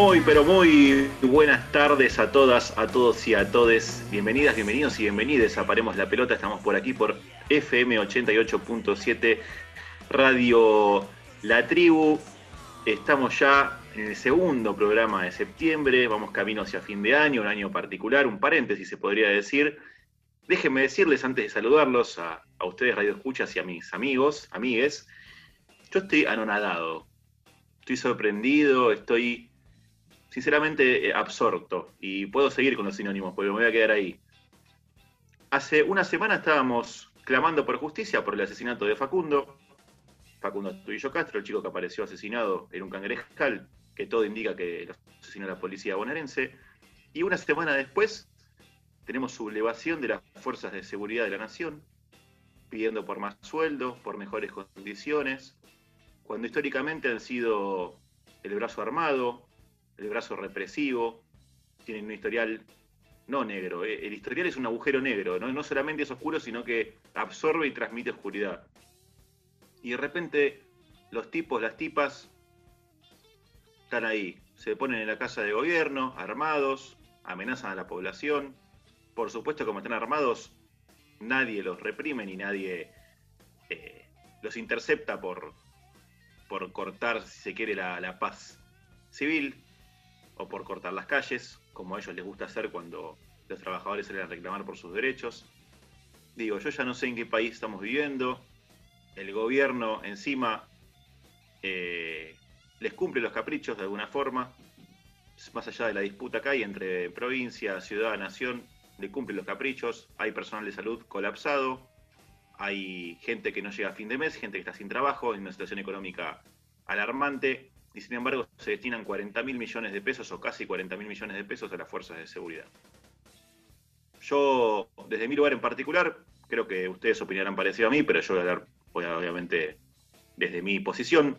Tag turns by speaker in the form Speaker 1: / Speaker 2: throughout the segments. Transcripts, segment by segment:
Speaker 1: Muy, pero muy buenas tardes a todas, a todos y a todes. Bienvenidas, bienvenidos y bienvenidas a Paremos la Pelota. Estamos por aquí por FM 88.7 Radio La Tribu. Estamos ya en el segundo programa de septiembre. Vamos camino hacia fin de año, un año particular, un paréntesis se podría decir. Déjenme decirles antes de saludarlos a, a ustedes, Radio Escuchas y a mis amigos, amigues. Yo estoy anonadado, estoy sorprendido, estoy sinceramente eh, absorto. Y puedo seguir con los sinónimos, porque me voy a quedar ahí. Hace una semana estábamos clamando por justicia por el asesinato de Facundo. Facundo Tuillo Castro, el chico que apareció asesinado en un cangrejal, que todo indica que lo asesinó la policía bonaerense. Y una semana después tenemos sublevación de las fuerzas de seguridad de la nación, pidiendo por más sueldo, por mejores condiciones, cuando históricamente han sido el brazo armado, el brazo represivo, tienen un historial no negro, eh, el historial es un agujero negro, ¿no? no solamente es oscuro, sino que absorbe y transmite oscuridad. Y de repente los tipos, las tipas, están ahí, se ponen en la casa de gobierno, armados, amenazan a la población. Por supuesto, como están armados, nadie los reprime ni nadie eh, los intercepta por, por cortar, si se quiere, la, la paz civil o por cortar las calles, como a ellos les gusta hacer cuando los trabajadores salen a reclamar por sus derechos. Digo, yo ya no sé en qué país estamos viviendo, el gobierno encima eh, les cumple los caprichos de alguna forma, más allá de la disputa que hay entre provincia, ciudad, nación, le cumple los caprichos, hay personal de salud colapsado, hay gente que no llega a fin de mes, gente que está sin trabajo, en una situación económica alarmante, y sin embargo se destinan 40 mil millones de pesos o casi 40 mil millones de pesos a las fuerzas de seguridad. Yo, desde mi lugar en particular, creo que ustedes opinarán parecido a mí, pero yo voy a hablar, obviamente, desde mi posición.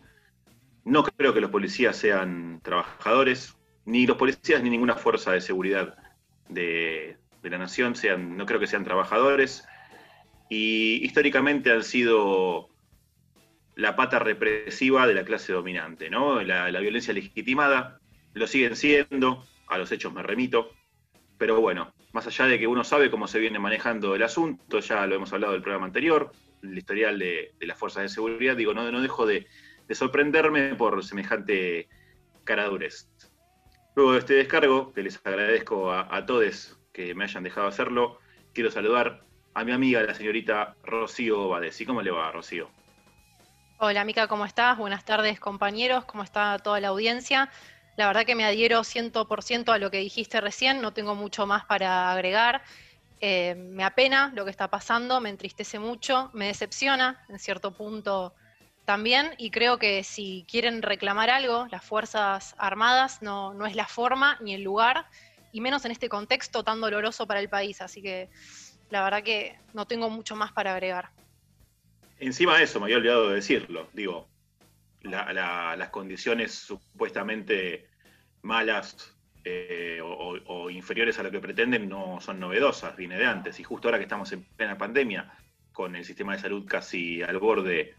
Speaker 1: No creo que los policías sean trabajadores, ni los policías ni ninguna fuerza de seguridad de, de la nación sean, no creo que sean trabajadores. Y históricamente han sido la pata represiva de la clase dominante, ¿no? La, violencia legitimada, lo siguen siendo, a los hechos me remito, pero bueno, más allá de que uno sabe cómo se viene manejando el asunto, ya lo hemos hablado del programa anterior, el historial de, las fuerzas de seguridad, digo, no, no dejo de, sorprenderme por semejante caradurez. Luego de este descargo, que les agradezco a, a todos que me hayan dejado hacerlo, quiero saludar a mi amiga, la señorita Rocío Bades. ¿Y cómo le va, Rocío?
Speaker 2: Hola Mica, ¿cómo estás? Buenas tardes compañeros, ¿cómo está toda la audiencia? La verdad que me adhiero 100% a lo que dijiste recién, no tengo mucho más para agregar. Eh, me apena lo que está pasando, me entristece mucho, me decepciona en cierto punto también y creo que si quieren reclamar algo, las Fuerzas Armadas no, no es la forma ni el lugar, y menos en este contexto tan doloroso para el país. Así que la verdad que no tengo mucho más para agregar.
Speaker 1: Encima de eso, me había olvidado de decirlo, digo, las condiciones supuestamente malas eh, o, inferiores a lo que pretenden no son novedosas, viene de antes. Y justo ahora que estamos en plena pandemia, con el sistema de salud casi al borde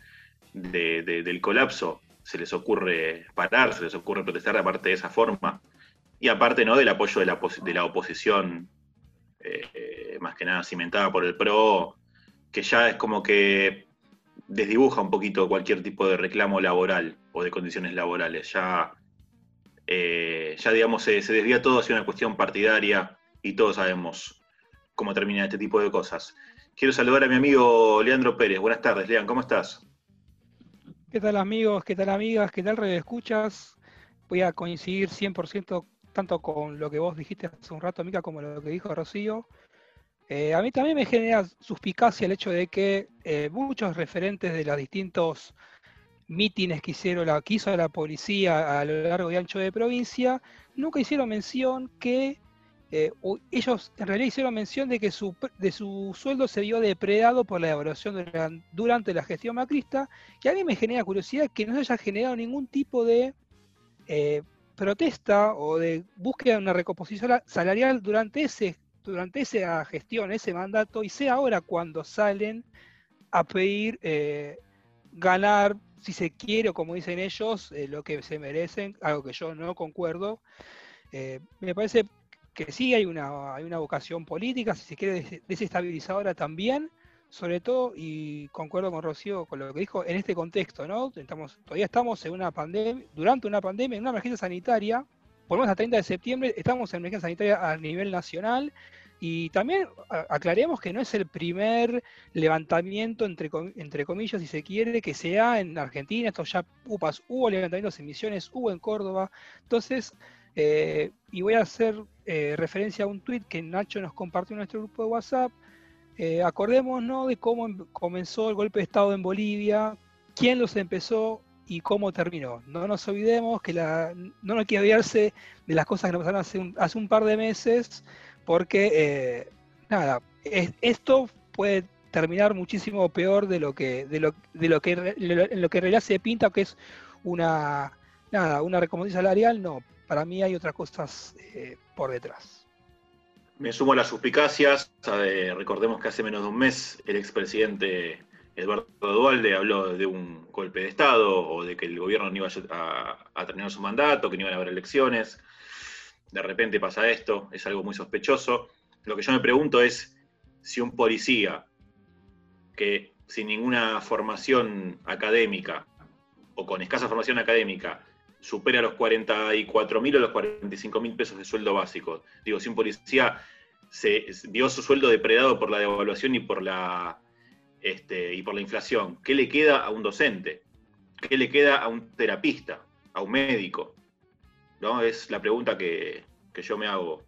Speaker 1: del colapso, se les ocurre parar, se les ocurre protestar aparte de esa forma. Y aparte ¿no? del apoyo de la, oposición, eh, más que nada cimentada por el PRO, que ya es como que desdibuja un poquito cualquier tipo de reclamo laboral o de condiciones laborales. Ya, eh, ya digamos, se, desvía todo hacia una cuestión partidaria y todos sabemos cómo termina este tipo de cosas. Quiero saludar a mi amigo Leandro Pérez. Buenas tardes, Lean, ¿cómo estás?
Speaker 3: ¿Qué tal amigos? ¿Qué tal amigas? ¿Qué tal red escuchas? Voy a coincidir 100% tanto con lo que vos dijiste hace un rato, Mica, como lo que dijo Rocío. Eh, a mí también me genera suspicacia el hecho de que eh, muchos referentes de los distintos mítines que, hicieron la, que hizo la policía a lo largo y ancho de provincia, nunca hicieron mención que eh, ellos en realidad hicieron mención de que su, de su sueldo se vio depredado por la evaluación durante la gestión macrista, y a mí me genera curiosidad que no se haya generado ningún tipo de protesta o de búsqueda de una recomposición salarial durante ese durante esa gestión, ese mandato, y sea ahora cuando salen a pedir eh, ganar si se quiere o como dicen ellos, eh, lo que se merecen, algo que yo no concuerdo. Eh, me parece que sí hay una, hay una vocación política, si se quiere desestabilizadora también, sobre todo, y concuerdo con Rocío con lo que dijo, en este contexto, ¿no? Estamos, todavía estamos en una pandemia, durante una pandemia, en una emergencia sanitaria, por lo a 30 de septiembre estamos en emergencia sanitaria a nivel nacional y también aclaremos que no es el primer levantamiento, entre, entre comillas, si se quiere, que sea en Argentina. Esto ya hubo levantamientos en Misiones, hubo en Córdoba. Entonces, eh, y voy a hacer eh, referencia a un tuit que Nacho nos compartió en nuestro grupo de WhatsApp. Eh, acordémonos de cómo em, comenzó el golpe de Estado en Bolivia, quién los empezó y cómo terminó. No nos olvidemos que la, no hay que olvidarse de las cosas que nos pasaron hace un par de meses porque, eh, nada, esto puede terminar muchísimo peor de lo que, de lo, de lo que, en lo que en se pinta, que es una, nada, una recompensa salarial, no, para mí hay otras cosas eh, por detrás.
Speaker 1: Me sumo a las suspicacias, recordemos que hace menos de un mes el expresidente Eduardo Dualde habló de un golpe de Estado o de que el gobierno no iba a, a terminar su mandato, que no iban a haber elecciones de repente pasa esto, es algo muy sospechoso. Lo que yo me pregunto es si un policía que sin ninguna formación académica o con escasa formación académica supera los 44 mil o los 45 mil pesos de sueldo básico. Digo, si un policía se vio su sueldo depredado por la devaluación y por la, este, y por la inflación, ¿qué le queda a un docente? ¿Qué le queda a un terapista? ¿A un médico? ¿no? Es la pregunta que, yo me hago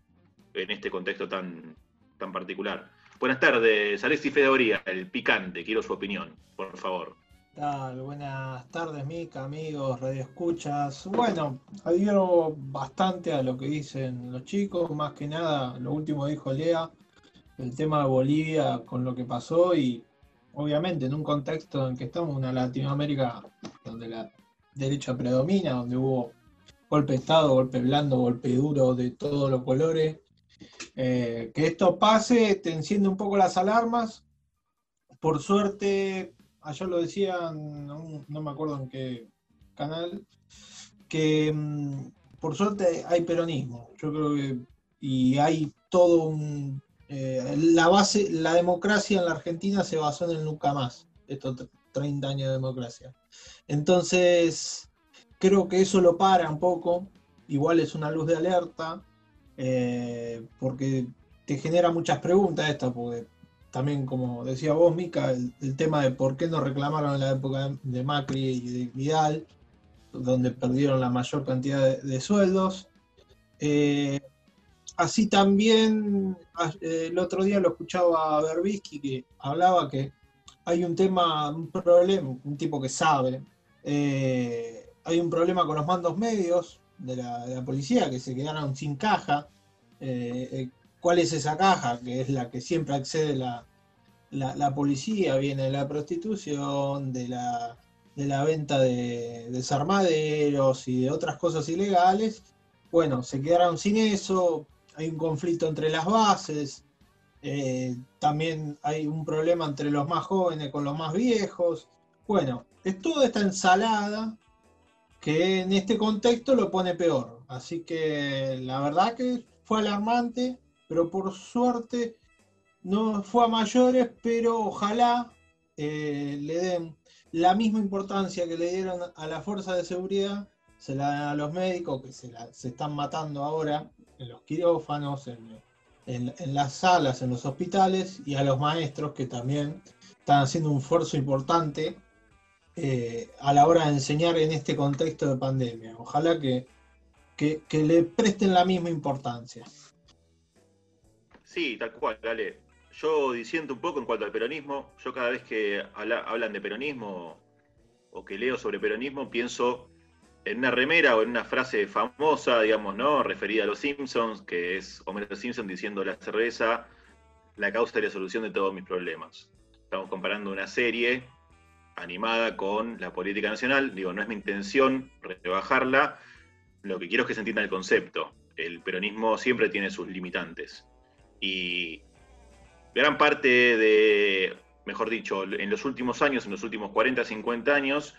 Speaker 1: en este contexto tan, tan particular. Buenas tardes, Alexi Fedoría, el picante, quiero su opinión, por favor.
Speaker 4: Tal, buenas tardes, Mica, amigos, radio escuchas. Bueno, adhiero bastante a lo que dicen los chicos, más que nada, lo último dijo Lea, el tema de Bolivia con lo que pasó y obviamente en un contexto en que estamos, una Latinoamérica donde la derecha predomina, donde hubo golpe de Estado, golpe blando, golpe duro, de todos los colores. Eh, que esto pase, te enciende un poco las alarmas. Por suerte, ayer lo decían, no, me acuerdo en qué canal, que mm, por suerte hay peronismo. Yo creo que, y hay todo un... Eh, la base, la democracia en la Argentina se basó en el nunca más, estos 30 años de democracia. Entonces, Creo que eso lo para un poco, igual es una luz de alerta, eh, porque te genera muchas preguntas esta, porque también como decía vos, Mica, el, tema de por qué no reclamaron en la época de Macri y de Vidal, donde perdieron la mayor cantidad de, sueldos. Eh, así también, eh, el otro día lo escuchaba a Berbisky que hablaba que hay un tema, un problema, un tipo que sabe, hay un problema con los mandos medios de la, policía que se quedaron sin caja. Eh, eh, ¿Cuál es esa caja? Que es la que siempre accede la, policía, viene de la prostitución, de la, de la venta de desarmaderos y de otras cosas ilegales. Bueno, se quedaron sin eso, hay un conflicto entre las bases, eh, también hay un problema entre los más jóvenes con los más viejos. Bueno, es toda esta ensalada que en este contexto lo pone peor. Así que la verdad que fue alarmante, pero por suerte no fue a mayores, pero ojalá eh, le den la misma importancia que le dieron a la fuerza de seguridad, se la dan a los médicos que se, se están matando ahora en los quirófanos, en, en las salas, en los hospitales, y a los maestros que también están haciendo un esfuerzo importante eh, a la hora de enseñar en este contexto de pandemia. Ojalá que, que, le presten la misma importancia.
Speaker 1: Sí, tal cual, dale. Yo diciendo un poco en cuanto al peronismo, yo cada vez que hablan de peronismo o que leo sobre peronismo, pienso en una remera o en una frase famosa, digamos, ¿no? Referida a los Simpsons, que es Homero Simpson diciendo la cerveza, la causa y la solución de todos mis problemas. Estamos comparando una serie animada con la política nacional. Digo, no es mi intención rebajarla, lo que quiero es que se entienda el concepto. El peronismo siempre tiene sus limitantes. Y gran parte de, mejor dicho, en los últimos años, en los últimos 40, 50 años,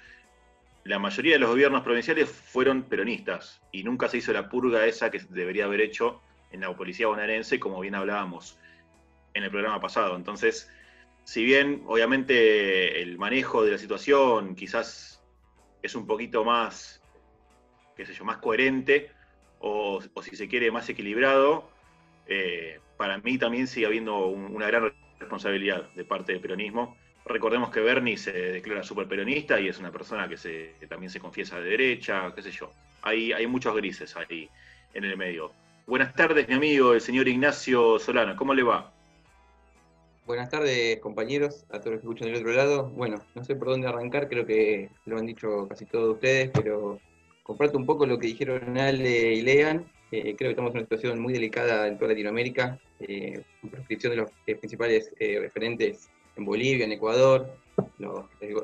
Speaker 1: la mayoría de los gobiernos provinciales fueron peronistas y nunca se hizo la purga esa que debería haber hecho en la policía bonaerense, como bien hablábamos en el programa pasado. Entonces, si bien obviamente el manejo de la situación quizás es un poquito más, qué sé yo, más coherente o, si se quiere más equilibrado, eh, para mí también sigue habiendo una gran responsabilidad de parte del peronismo Recordemos que Bernie se declara súper peronista y es una persona que se, también se confiesa de derecha, qué sé yo. Hay, hay muchos grises ahí en el medio. Buenas tardes, mi amigo, el señor Ignacio Solano. ¿Cómo le va?
Speaker 5: Buenas tardes, compañeros, a todos los que escuchan del otro lado. Bueno, no sé por dónde arrancar, creo que lo han dicho casi todos ustedes, pero comparto un poco lo que dijeron Ale y Lean. Eh, creo que estamos en una situación muy delicada en toda Latinoamérica, eh, con proscripción de los eh, principales referentes en Bolivia, en Ecuador,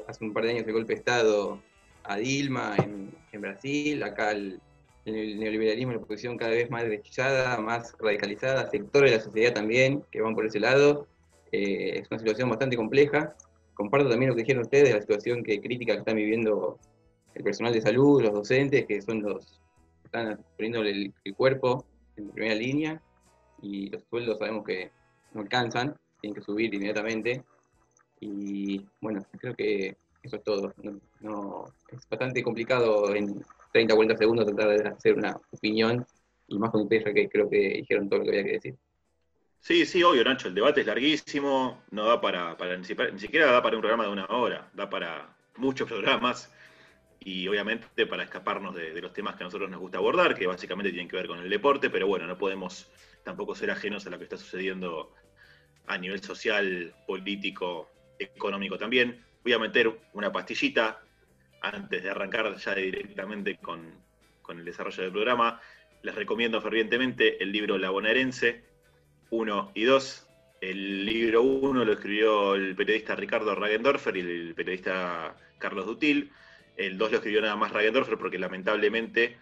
Speaker 5: hace un par de años el golpe de Estado a Dilma en, Brasil, acá el, neoliberalismo y la oposición cada vez más derechizada, más radicalizada, sectores de la sociedad también que van por ese lado. Eh, es una situación bastante compleja. Comparto también lo que dijeron ustedes, la situación que crítica que están viviendo el personal de salud, los docentes, que son los que están poniéndole el, el cuerpo en primera línea, y los sueldos sabemos que no alcanzan, tienen que subir inmediatamente. Y bueno, creo que eso es todo. No, es bastante complicado en 30 o 40 segundos tratar de hacer una opinión, y más con ustedes, que creo que dijeron todo lo que había que decir.
Speaker 1: Sí, sí, obvio, Nacho, el debate es larguísimo, no da para, para ni, siquiera da para un programa de una hora, da para muchos programas y obviamente para escaparnos de, los temas que a nosotros nos gusta abordar, que básicamente tienen que ver con el deporte, pero bueno, no podemos tampoco ser ajenos a lo que está sucediendo a nivel social, político, económico también. Voy a meter una pastillita antes de arrancar ya directamente con, el desarrollo del programa. Les recomiendo fervientemente el libro La Bonaerense 1 y 2. El libro 1 lo escribió el periodista Ricardo Ragendorfer y el periodista Carlos Dutil. El 2 lo escribió nada más Ragendorfer porque lamentablemente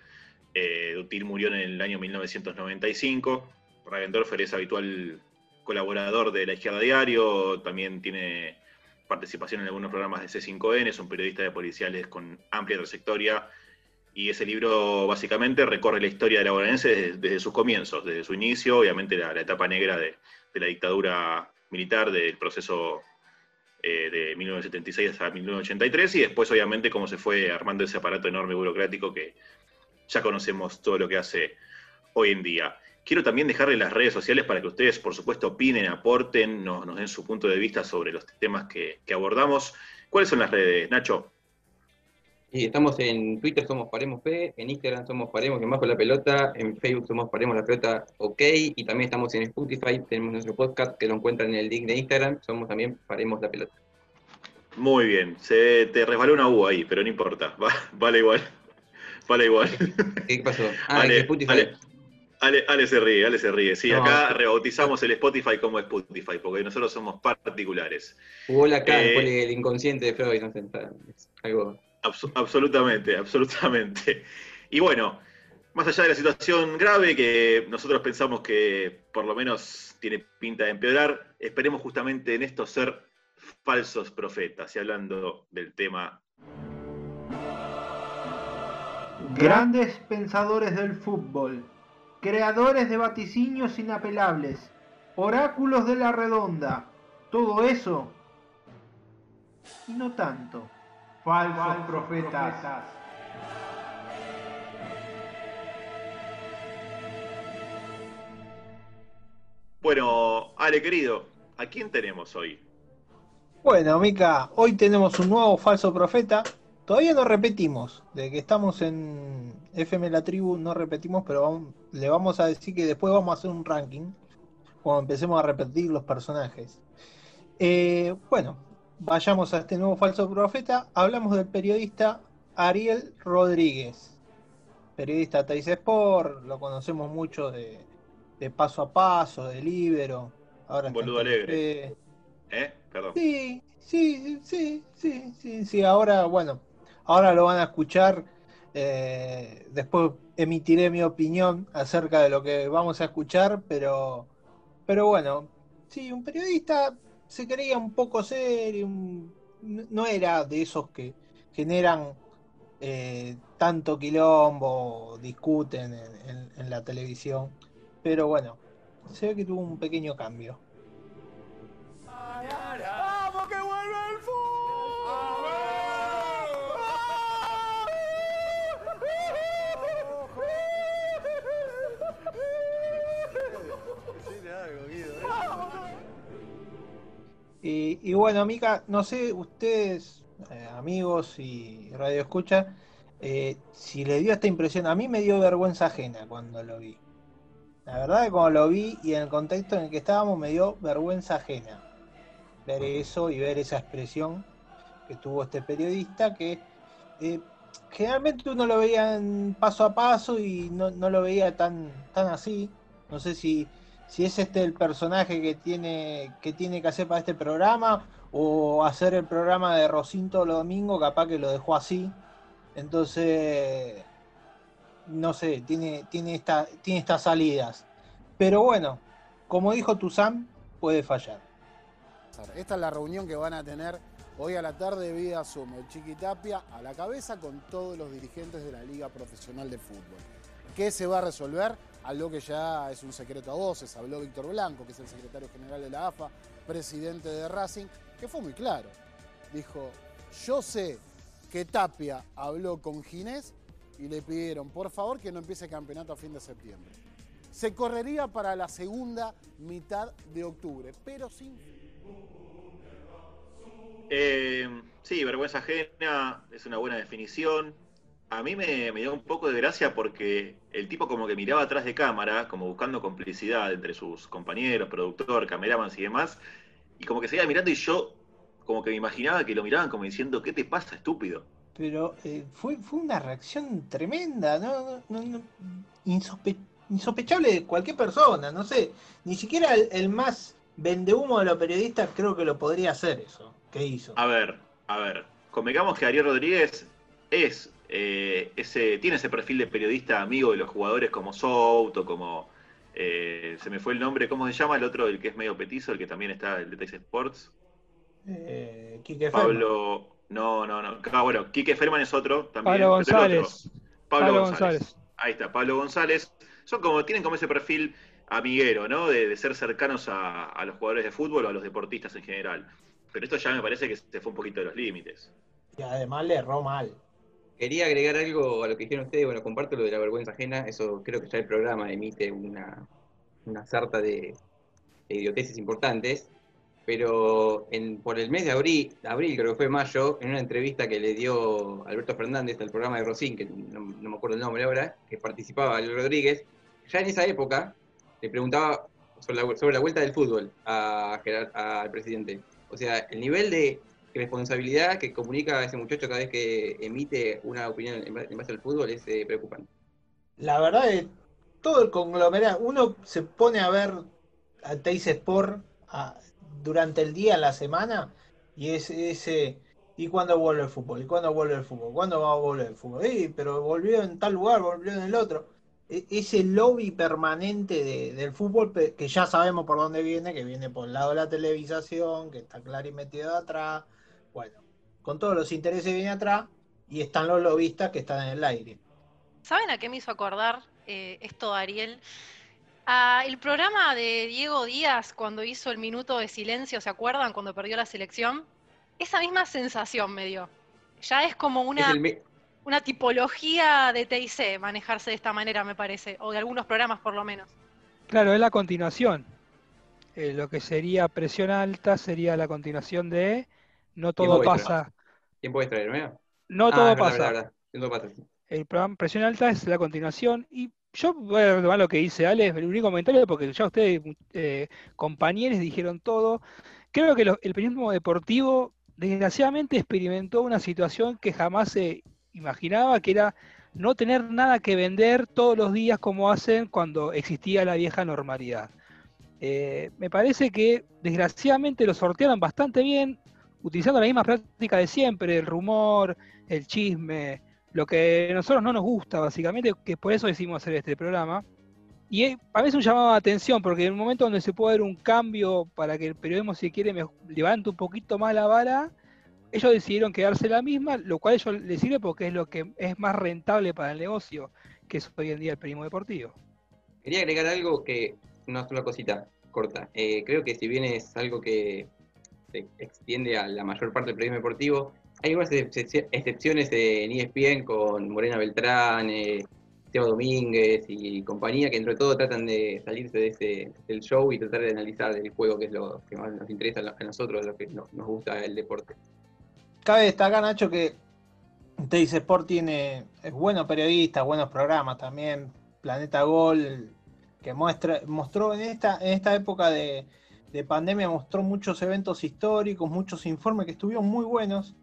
Speaker 1: eh, Dutil murió en el año 1995. Ragendorfer es habitual colaborador de La Izquierda Diario, también tiene participación en algunos programas de C5N, es un periodista de policiales con amplia trayectoria y ese libro básicamente recorre la historia de la bonaerense desde, sus comienzos, desde su inicio, obviamente la, etapa negra de, la dictadura militar, del proceso eh, de 1976 hasta 1983 y después obviamente cómo se fue armando ese aparato enorme burocrático que ya conocemos todo lo que hace hoy en día. Quiero también dejarle las redes sociales para que ustedes, por supuesto, opinen, aporten, nos, den su punto de vista sobre los temas que, abordamos. ¿Cuáles son las redes, Nacho?
Speaker 5: Y estamos en Twitter, somos Paremos P, en Instagram somos Paremos que bajo la pelota, en Facebook somos Paremos la pelota OK, y también estamos en Spotify, tenemos nuestro podcast que lo encuentran en el link de Instagram, somos también Paremos la pelota.
Speaker 1: Muy bien, se te resbaló una U ahí, pero no importa, vale igual. Vale igual.
Speaker 5: ¿Qué pasó? Ah, en Spotify.
Speaker 1: Ale, se ríe, Ale se ríe. Sí, acá rebautizamos el Spotify como Spotify, porque nosotros somos particulares.
Speaker 5: Hubo la cara eh, el inconsciente de Freud, no sé, algo.
Speaker 1: absolutamente, absolutamente. Y bueno, más allá de la situación grave que nosotros pensamos que por lo menos tiene pinta de empeorar, esperemos justamente en esto ser falsos profetas, y hablando del tema.
Speaker 4: Grandes pensadores del fútbol creadores de vaticinios inapelables, oráculos de la redonda, todo eso y no tanto. Falsos, profetas.
Speaker 1: Bueno, Ale querido, ¿a quién tenemos hoy?
Speaker 4: Bueno, Mica, hoy tenemos un nuevo falso profeta Todavía no repetimos, de que estamos en FM La Tribu no repetimos, pero le vamos a decir que después vamos a hacer un ranking cuando empecemos a repetir los personajes. Eh, bueno, vayamos a este nuevo falso profeta. Hablamos del periodista Ariel Rodríguez, periodista de Sport, lo conocemos mucho de, Paso a Paso, de Libero.
Speaker 1: Ahora Boludo alegre. ¿Eh? Perdón.
Speaker 4: Sí, sí, sí, sí, sí, sí. Ahora, bueno, Ahora lo van a escuchar. Eh, después emitiré mi opinión acerca de lo que vamos a escuchar, pero, pero bueno, sí, un periodista se creía un poco serio, no era de esos que generan eh, tanto quilombo discuten en, la televisión. Pero bueno, se ve que tuvo un pequeño cambio. Y, y, bueno, Mica, no sé, ustedes, eh, amigos y radio escucha, eh, si le dio esta impresión, a mí me dio vergüenza ajena cuando lo vi. La verdad que cuando lo vi y en el contexto en el que estábamos me dio vergüenza ajena ver eso y ver esa expresión que tuvo este periodista que eh, generalmente uno lo veía paso a paso y no, lo veía tan, tan así. No sé si, si es este el personaje que tiene, que tiene que hacer para este programa o hacer el programa de Rocinto los domingos, capaz que lo dejó así entonces, no sé, tiene, tiene, esta, tiene estas salidas. Pero bueno, como dijo Tuzán, puede fallar.
Speaker 6: Esta es la reunión que van a tener hoy a la tarde vía Zoom. El Chiquitapia a la cabeza con todos los dirigentes de la Liga Profesional de Fútbol. ¿Qué se va a resolver? Algo que ya es un secreto a voces. Habló Víctor Blanco, que es el secretario general de la AFA, presidente de Racing, que fue muy claro. Dijo, yo sé que Tapia habló con Ginés y le pidieron, por favor, que no empiece el campeonato a fin de septiembre. Se correría para la segunda mitad de octubre, pero sin...
Speaker 1: Eh, sí, vergüenza ajena es una buena definición. A mí me, dio un poco de gracia porque el tipo como que miraba atrás de cámara, como buscando complicidad entre sus compañeros, productor, cameraman y demás, y como que seguía mirando y yo como que me imaginaba que lo miraban como diciendo, ¿qué te pasa, estúpido?
Speaker 4: Pero eh, fue, fue una reacción tremenda, ¿no? insospechable de cualquier persona, no sé. Ni siquiera el, más vendehumo de los periodistas creo que lo podría hacer eso. ¿Qué hizo?
Speaker 1: A ver, a ver. Convengamos que Ariel Rodríguez es eh, ese, tiene ese perfil de periodista amigo de los jugadores como Souto, como. Eh, se me fue el nombre, ¿cómo se llama? El otro, el que es medio petizo, el que también está, el de Texas Sports.
Speaker 4: Eh,
Speaker 1: Pablo. No, no, no. Ah, bueno, Quique Ferman es otro también.
Speaker 3: Pablo González.
Speaker 1: Pablo, González. Ahí está, Pablo González. Son como, tienen como ese perfil amiguero, ¿no? De, ser cercanos a, los jugadores de fútbol o a los deportistas en general. Pero esto ya me parece que se fue un poquito de los límites.
Speaker 4: Y además le erró mal.
Speaker 5: Quería agregar algo a lo que dijeron ustedes, bueno, comparto lo de la vergüenza ajena, eso creo que ya el programa emite una, una sarta de, de importantes, pero por el mes de abril, abril, creo que fue mayo, en una entrevista que le dio Alberto Fernández al programa de Rosín, que no, me acuerdo el nombre ahora, que participaba Luis Rodríguez, ya en esa época le preguntaba sobre la, vuelta del fútbol al presidente. O sea, el nivel de responsabilidad que comunica ese muchacho cada vez que emite una opinión en base al fútbol es eh, preocupante.
Speaker 4: La verdad es todo el conglomerado, uno se pone a ver a Teis Sport, durante el día, la semana, y es ese, ¿y cuándo vuelve el fútbol? ¿Y cuándo vuelve el fútbol? ¿Cuándo va a volver el fútbol? pero volvió en tal lugar, volvió en el otro. E, ese lobby permanente del fútbol que ya sabemos por dónde viene, que viene por el lado de la televisación, que está claro y metido atrás. Bueno, con todos los intereses viene atrás y están los lobistas que están en el aire.
Speaker 2: ¿Saben a qué me hizo acordar eh, esto, Ariel? Ah, el programa de Diego Díaz cuando hizo el minuto de silencio, ¿se acuerdan? Cuando perdió la selección. Esa misma sensación me dio. Ya es como una, una tipología de TIC manejarse de esta manera, me parece, o de algunos programas por lo menos.
Speaker 3: Claro, es la continuación. Eh, lo que sería presión alta sería la continuación de no todo pasa.
Speaker 5: ¿Quién puede traer?
Speaker 3: No todo pasa. El programa presión alta es la continuación y yo voy a retomar lo que dice Ale, el único comentario, porque ya ustedes, eh, compañeros, dijeron todo. Creo que el periodismo deportivo, desgraciadamente, experimentó una situación que jamás se imaginaba, que era no tener nada que vender todos los días como hacen cuando existía la vieja normalidad. Eh, me parece que desgraciadamente lo sortearon bastante bien, utilizando la misma práctica de siempre, el rumor, el chisme, lo que a nosotros no nos gusta, básicamente, que por eso decidimos hacer este programa. Y a mí es un llamado de atención, porque en un momento donde se puede dar un cambio para que el periodismo, si quiere, levante un poquito más la vara, ellos decidieron quedarse la misma, lo cual a ellos les sirve porque es lo que es más rentable para el negocio, que es hoy en día el periodismo deportivo.
Speaker 5: Quería agregar algo que, una sola cosita corta. Eh, creo que si bien es algo que se extiende a la mayor parte del periodismo deportivo, hay algunas excepciones en ESPN con Morena Beltrán, eh, Domínguez y compañía, que entre todo tratan de salirse de ese, del show y tratar de analizar el juego, que es lo que más nos interesa a nosotros, lo que nos gusta el deporte.
Speaker 4: Cabe destacar, Nacho, que Teis Sport tiene es buenos periodistas, buenos programas también. Planeta Gol, que muestra, mostró en esta, en esta época de, de pandemia, mostró muchos eventos históricos, muchos informes que estuvieron muy buenos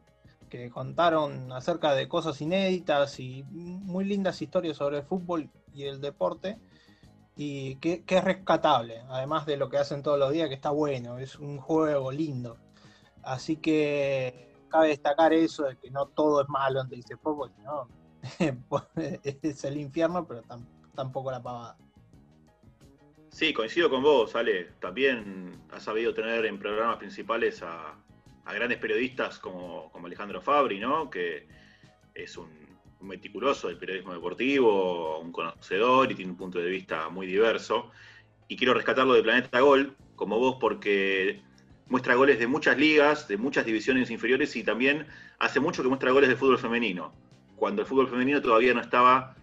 Speaker 4: que contaron acerca de cosas inéditas y muy lindas historias sobre el fútbol y el deporte, y que, es rescatable, además de lo que hacen todos los días, que está bueno, es un juego lindo. Así que cabe destacar eso, de que no todo es malo en dice Fútbol, no, es el infierno, pero tampoco la pavada.
Speaker 1: Sí, coincido con vos, Ale. También has sabido tener en programas principales a, grandes periodistas como, Alejandro Fabri, ¿no? que es un, meticuloso del periodismo deportivo, un conocedor y tiene un punto de vista muy diverso. Y quiero rescatarlo de Planeta Gol, como vos, porque muestra goles de muchas ligas, de muchas divisiones inferiores y también hace mucho que muestra goles de fútbol femenino, cuando el fútbol femenino todavía no estaba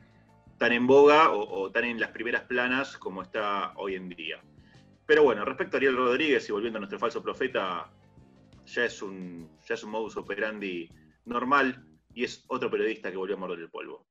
Speaker 1: tan en boga o, tan en las primeras planas como está hoy en día. Pero bueno, respecto a Ariel Rodríguez y volviendo a nuestro falso profeta, ya es un, ya es un modus operandi normal y es otro periodista que volvió a morder el polvo.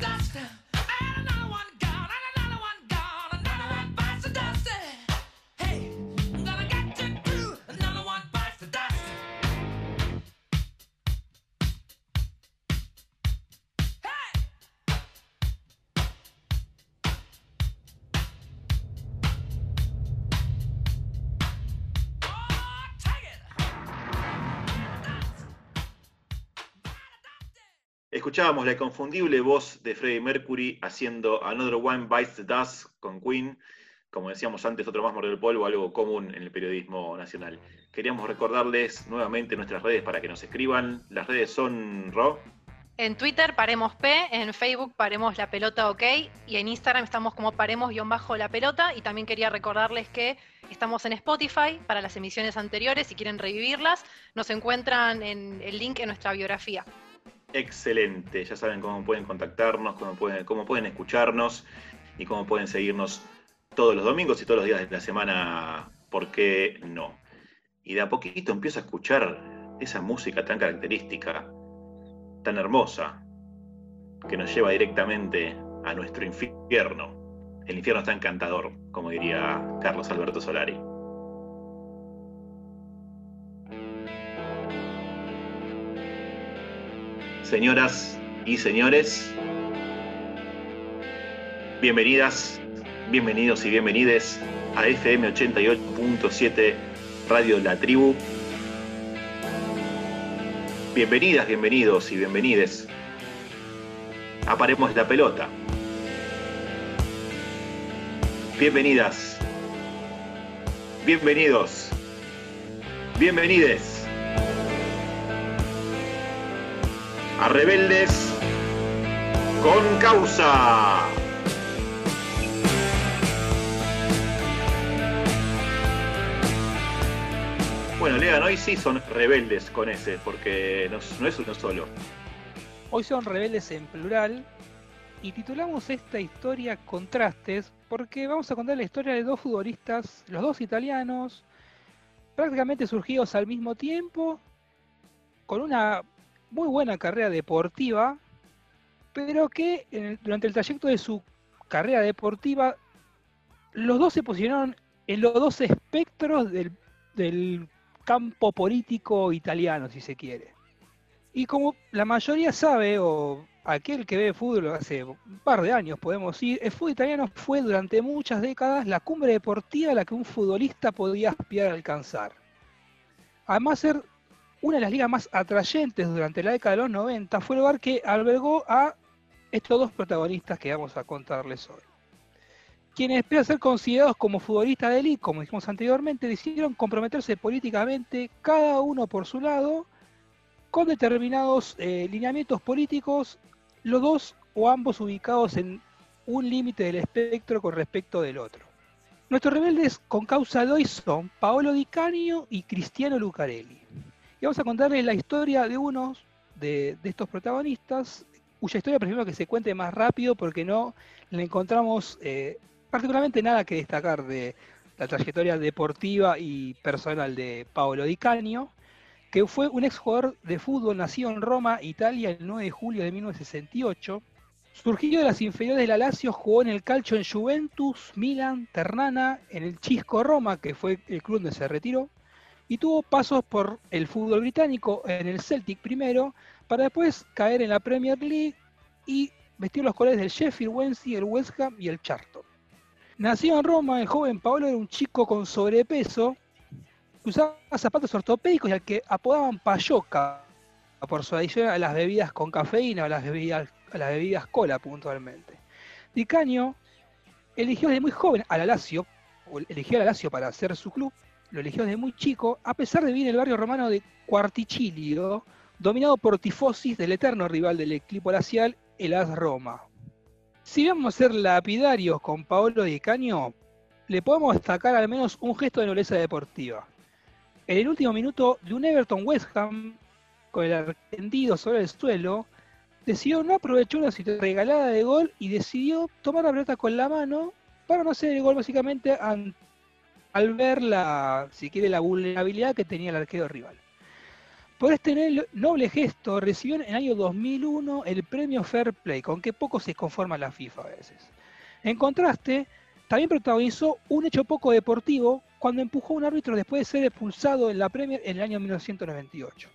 Speaker 1: Splash. Escuchábamos la inconfundible voz de Freddie Mercury haciendo Another One Bites the Dust con Queen, como decíamos antes, otro más morder el polvo, algo común en el periodismo nacional. Queríamos recordarles nuevamente nuestras redes para que nos escriban. Las redes son Ro.
Speaker 2: En Twitter paremos P, en Facebook paremos la pelota OK y en Instagram estamos como paremos-la pelota y también quería recordarles que estamos en Spotify para las emisiones anteriores, si quieren revivirlas, nos encuentran en el link en nuestra biografía.
Speaker 1: Excelente, ya saben cómo pueden contactarnos, cómo pueden, cómo pueden escucharnos y cómo pueden seguirnos todos los domingos y todos los días de la semana, ¿por qué no? Y de a poquito empiezo a escuchar esa música tan característica, tan hermosa, que nos lleva directamente a nuestro infierno. El infierno está encantador, como diría Carlos Alberto Solari. Señoras y señores. Bienvenidas, bienvenidos y bienvenides a FM 88.7 Radio La Tribu. Bienvenidas, bienvenidos y bienvenides. Aparemos la pelota. Bienvenidas. Bienvenidos. Bienvenides. A Rebeldes con Causa. Bueno, Lean, hoy sí son rebeldes con ese, porque no, no es uno solo.
Speaker 3: Hoy son rebeldes en plural y titulamos esta historia Contrastes porque vamos a contar la historia de dos futbolistas, los dos italianos, prácticamente surgidos al mismo tiempo, con una muy buena carrera deportiva, pero que durante el trayecto de su carrera deportiva, los dos se posicionaron en los dos espectros del, del campo político italiano, si se quiere. Y como la mayoría sabe, o aquel que ve fútbol hace un par de años, podemos decir, el fútbol italiano fue durante muchas décadas la cumbre deportiva a la que un futbolista podía aspirar a alcanzar. Además ser una de las ligas más atrayentes durante la década de los 90, fue el lugar que albergó a estos dos protagonistas que vamos a contarles hoy. Quienes esperan ser considerados como futbolistas de élite, como dijimos anteriormente, decidieron comprometerse políticamente, cada uno por su lado, con determinados eh, lineamientos políticos, los dos o ambos ubicados en un límite del espectro con respecto del otro. Nuestros rebeldes con causa de hoy son Paolo Di Canio y Cristiano Lucarelli. Y vamos a contarles la historia de uno de, de estos protagonistas, cuya historia prefiero que se cuente más rápido porque no le encontramos eh, particularmente nada que destacar de la trayectoria deportiva y personal de Paolo Di Canio, que fue un exjugador de fútbol nacido en Roma, Italia, el 9 de julio de 1968. Surgido de las inferiores de la Lazio, jugó en el calcio en Juventus, Milan, Ternana, en el Chisco Roma, que fue el club donde se retiró, y tuvo pasos por el fútbol británico en el Celtic primero, para después caer en la Premier League y vestir los colores del Sheffield Wednesday, el West Ham y el Charlton. Nacido en Roma, el joven Paolo era un chico con sobrepeso usaba zapatos ortopédicos y al que apodaban Payoca por su adicción a las bebidas con cafeína o las bebidas, a las bebidas cola puntualmente. Di Canio eligió desde muy joven a la Lazio, o eligió a la Lazio para ser su club, lo eligió desde muy chico, a pesar de vivir en el barrio romano de Quarticilio, dominado por tifosis del eterno rival del equipo lacial, el AS Roma. Si vamos a ser lapidarios con Paolo Di Canio, le podemos destacar al menos un gesto de nobleza deportiva. En el último minuto de un Everton West Ham, con el argentino sobre el suelo, decidió no aprovechar una situación regalada de gol y decidió tomar la pelota con la mano para no hacer el gol básicamente an- al ver la, si quiere, la vulnerabilidad que tenía el arquero rival. Por este noble gesto recibió en el año 2001 el premio Fair Play, con que poco se conforma la FIFA a veces. En contraste, también protagonizó un hecho poco deportivo cuando empujó a un árbitro después de ser expulsado en la Premier en el año 1998.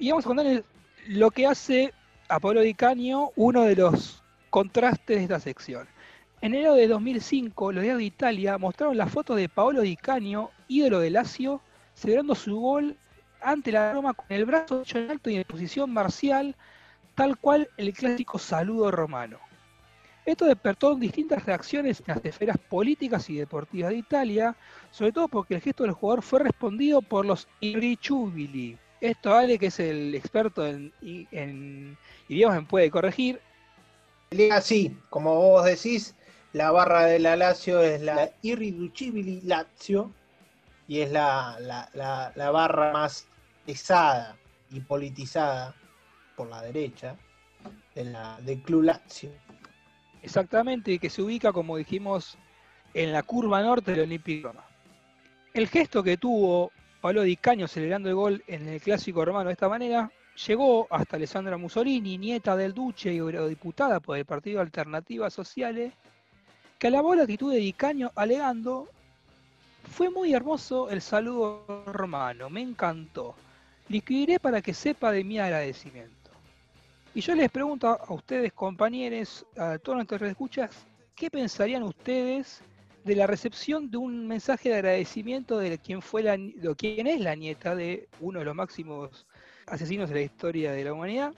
Speaker 3: Y vamos a contarles lo que hace a Pablo Di Canio uno de los contrastes de esta sección. En enero de 2005, los diarios de Italia mostraron las fotos de Paolo Di Canio, ídolo de Lazio, celebrando su gol ante la Roma con el brazo hecho en alto y en posición marcial, tal cual el clásico saludo romano. Esto despertó distintas reacciones en las esferas políticas y deportivas de Italia, sobre todo porque el gesto del jugador fue respondido por los irrichubili. Esto Ale, que es el experto en, en idiomas, me puede corregir.
Speaker 4: Liga sí, como vos decís, la barra de la Lazio es la Irriducibili Lazio y es la, la, la, la barra más pesada y politizada por la derecha de la, del Club Lazio.
Speaker 3: Exactamente, y que se ubica, como dijimos, en la curva norte del Olympique Roma. El gesto que tuvo Pablo Di Canio celebrando el gol en el clásico romano de esta manera llegó hasta Alessandra Mussolini, nieta del duce y eurodiputada por el Partido Alternativa Sociales, que alabó la actitud de Di Canio alegando fue muy hermoso el saludo romano, me encantó. Le escribiré para que sepa de mi agradecimiento. Y yo les pregunto a ustedes, compañeros, a todos nuestros escuchas, ¿qué pensarían ustedes de la recepción de un mensaje de agradecimiento de quien fue la, de quien es la nieta de uno de los máximos asesinos de la historia de la humanidad.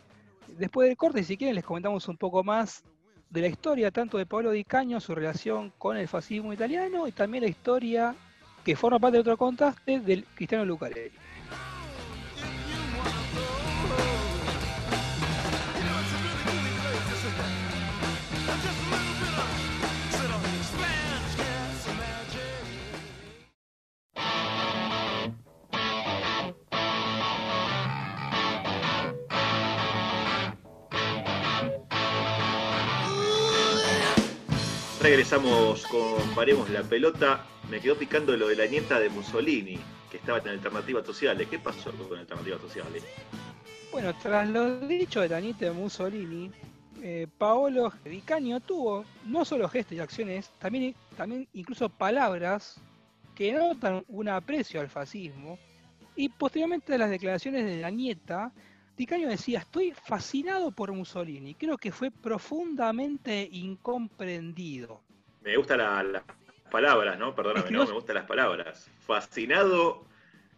Speaker 3: Después del corte, si quieren, les comentamos un poco más de la historia tanto de Pablo Di Caño, su relación con el fascismo italiano y también la historia que forma parte de otro contraste del Cristiano Lucarelli.
Speaker 1: Regresamos con Paremos la pelota. Me quedó picando lo de la nieta de Mussolini, que estaba en Alternativas Sociales. ¿Qué pasó con Alternativas Sociales?
Speaker 3: Bueno, tras lo dicho de la nieta de Mussolini, eh, Paolo Di Canio tuvo no solo gestos y acciones, también, también incluso palabras que notan un aprecio al fascismo. Y posteriormente a las declaraciones de la nieta, Di Canio decía, estoy fascinado por Mussolini, creo que fue profundamente incomprendido.
Speaker 1: Me gustan las palabras, ¿no? Perdóname, no, me gustan las palabras. Fascinado,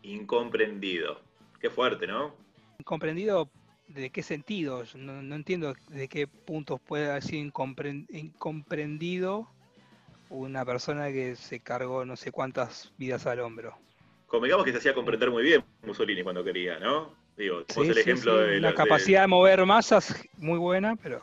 Speaker 1: incomprendido. Qué fuerte, ¿no?
Speaker 3: Incomprendido ¿De qué sentido? No, entiendo de qué puntos puede haber sido incomprendido una persona que se cargó no sé cuántas vidas al hombro.
Speaker 1: Convengamos que se hacía comprender muy bien Mussolini cuando quería, ¿no? Digo, el ejemplo de
Speaker 3: la, capacidad de... mover masas muy buena, pero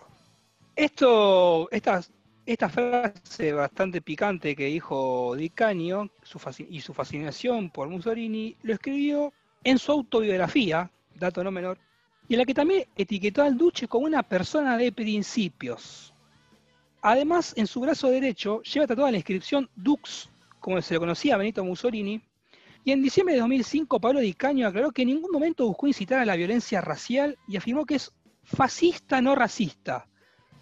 Speaker 3: esto, esta, esta frase bastante picante que dijo Di Canio su y su fascinación por Mussolini lo escribió en su autobiografía, dato no menor, y en la que también etiquetó al Duce como una persona de principios. Además, en su brazo derecho lleva tatuada la inscripción Dux, como se lo conocía a Benito Mussolini, y en diciembre de 2005 Pablo Di Caño aclaró que en ningún momento buscó incitar a la violencia racial y afirmó que es fascista no racista,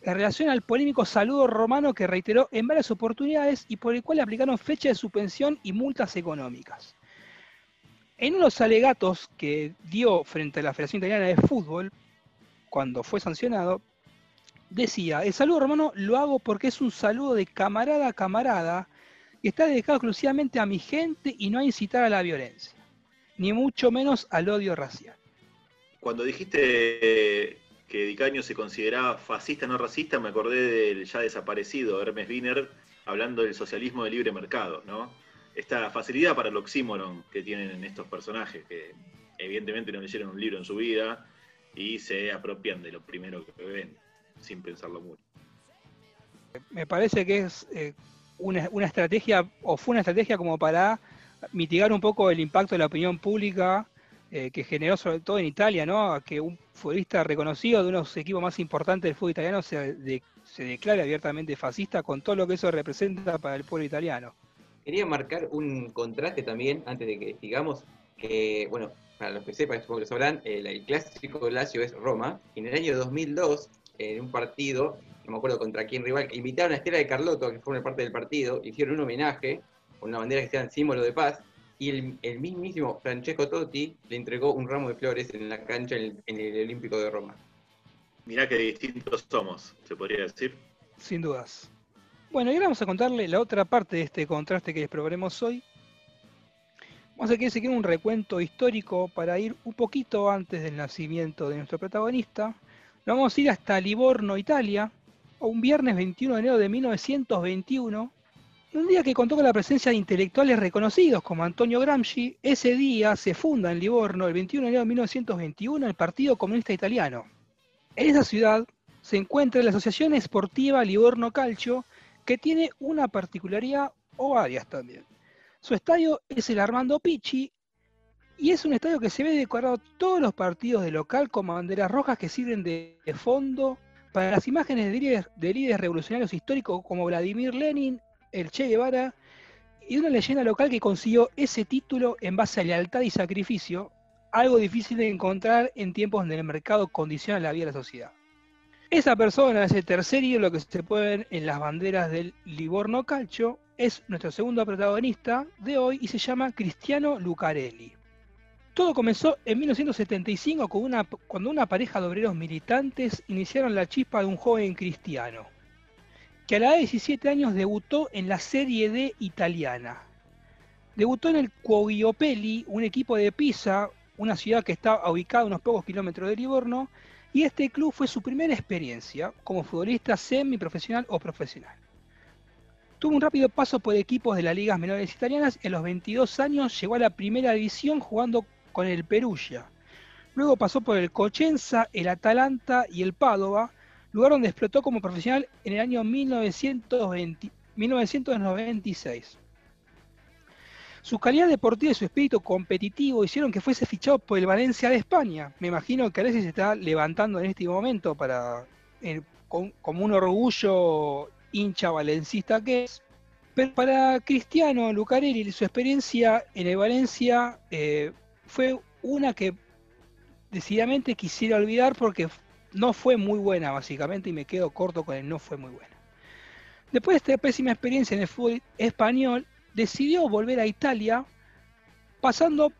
Speaker 3: en relación al polémico saludo romano que reiteró en varias oportunidades y por el cual le aplicaron fecha de suspensión y multas económicas. En unos alegatos que dio frente a la Federación Italiana de Fútbol, cuando fue sancionado, decía, el saludo romano lo hago porque es un saludo de camarada a camarada y está dedicado exclusivamente a mi gente y no a incitar a la violencia, ni mucho menos al odio racial.
Speaker 1: Cuando dijiste que Dicaño se consideraba fascista no racista, me acordé del ya desaparecido Hermes Wiener hablando del socialismo de libre mercado, ¿no? esta facilidad para el oxímoron que tienen estos personajes, que evidentemente no leyeron un libro en su vida y se apropian de lo primero que ven, sin pensarlo mucho.
Speaker 3: Me parece que es eh, una, estrategia, o fue una estrategia como para mitigar un poco el impacto de la opinión pública eh, que generó sobre todo en Italia, ¿no? Que un futbolista reconocido de uno de los equipos más importantes del fútbol italiano se, declare abiertamente fascista con todo lo que eso representa para el pueblo italiano.
Speaker 5: Quería marcar un contraste también, antes de que sigamos, que, bueno, para los que sepan, supongo que sabrán, el, el clásico Lazio es Roma. Y en el año 2002, en un partido, no me acuerdo contra quién rival, invitaron a Estela de Carlotto, que fue una parte del partido, hicieron un homenaje con una bandera que sea símbolo de paz, y el, mismísimo Francesco Totti le entregó un ramo de flores en la cancha en el Olímpico de Roma.
Speaker 1: Mirá qué distintos somos, se podría decir.
Speaker 3: Sin dudas. Bueno, y ahora vamos a contarle la otra parte de este contraste que les probaremos hoy. Vamos a seguir un recuento histórico para ir un poquito antes del nacimiento de nuestro protagonista. Nos vamos a ir hasta Livorno, Italia, un viernes 21 de enero de 1921, un día que contó con la presencia de intelectuales reconocidos como Antonio Gramsci. Ese día se funda en Livorno, el 21 de enero de 1921, el Partido Comunista Italiano. En esa ciudad se encuentra la Asociación Esportiva Livorno Calcio, que tiene una particularidad o varias también. Su estadio es el Armando Pichi y es un estadio que se ve decorado todos los partidos de local con banderas rojas que sirven de, fondo para las imágenes de líderes, de líderes revolucionarios históricos como Vladimir Lenin, el Che Guevara y una leyenda local que consiguió ese título en base a lealtad y sacrificio, algo difícil de encontrar en tiempos donde el mercado condiciona la vida de la sociedad. Esa persona, ese tercer ídolo que se puede ver en las banderas del Livorno Calcio, es nuestro segundo protagonista de hoy y se llama Cristiano Lucarelli. Todo comenzó en 1975 con una, cuando una pareja de obreros militantes iniciaron la chispa de un joven cristiano, que a la edad de 17 años debutó en la Serie D italiana. Debutó en el Cuogiopelli, un equipo de Pisa, una ciudad que está ubicada a unos pocos kilómetros de Livorno, y este club fue su primera experiencia como futbolista semiprofesional o profesional. Tuvo un rápido paso por equipos de las ligas menores italianas. En los 22 años llegó a la primera división jugando con el Perugia. Luego pasó por el Cosenza, el Atalanta y el Padova, lugar donde explotó como profesional en el año 1996. Su calidad deportiva y su espíritu competitivo hicieron que fuese fichado por el Valencia de España. Me imagino que a veces se está levantando en este momento para, eh, como un orgullo hincha valencista que es. Pero para Cristiano Lucarelli, su experiencia en el Valencia eh, fue una que decididamente quisiera olvidar porque no fue muy buena, básicamente, y me quedo corto con el no fue muy buena. Después de esta pésima experiencia en el fútbol español, decidió volver a Italia, pasando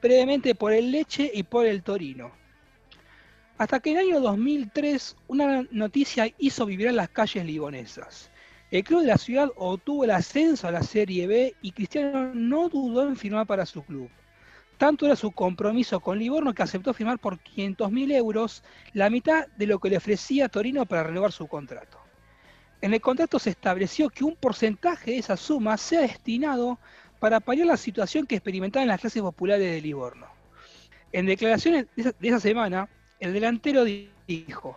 Speaker 3: brevemente por el Leche y por el Torino. Hasta que en el año 2003 una noticia hizo vibrar las calles libonesas. El club de la ciudad obtuvo el ascenso a la Serie B y Cristiano no dudó en firmar para su club. Tanto era su compromiso con Livorno que aceptó firmar por 500.000 euros, la mitad de lo que le ofrecía Torino para renovar su contrato. En el contrato se estableció que un porcentaje de esa suma sea destinado para paliar la situación que experimentaban las clases populares de Livorno. En declaraciones de esa semana, el delantero dijo,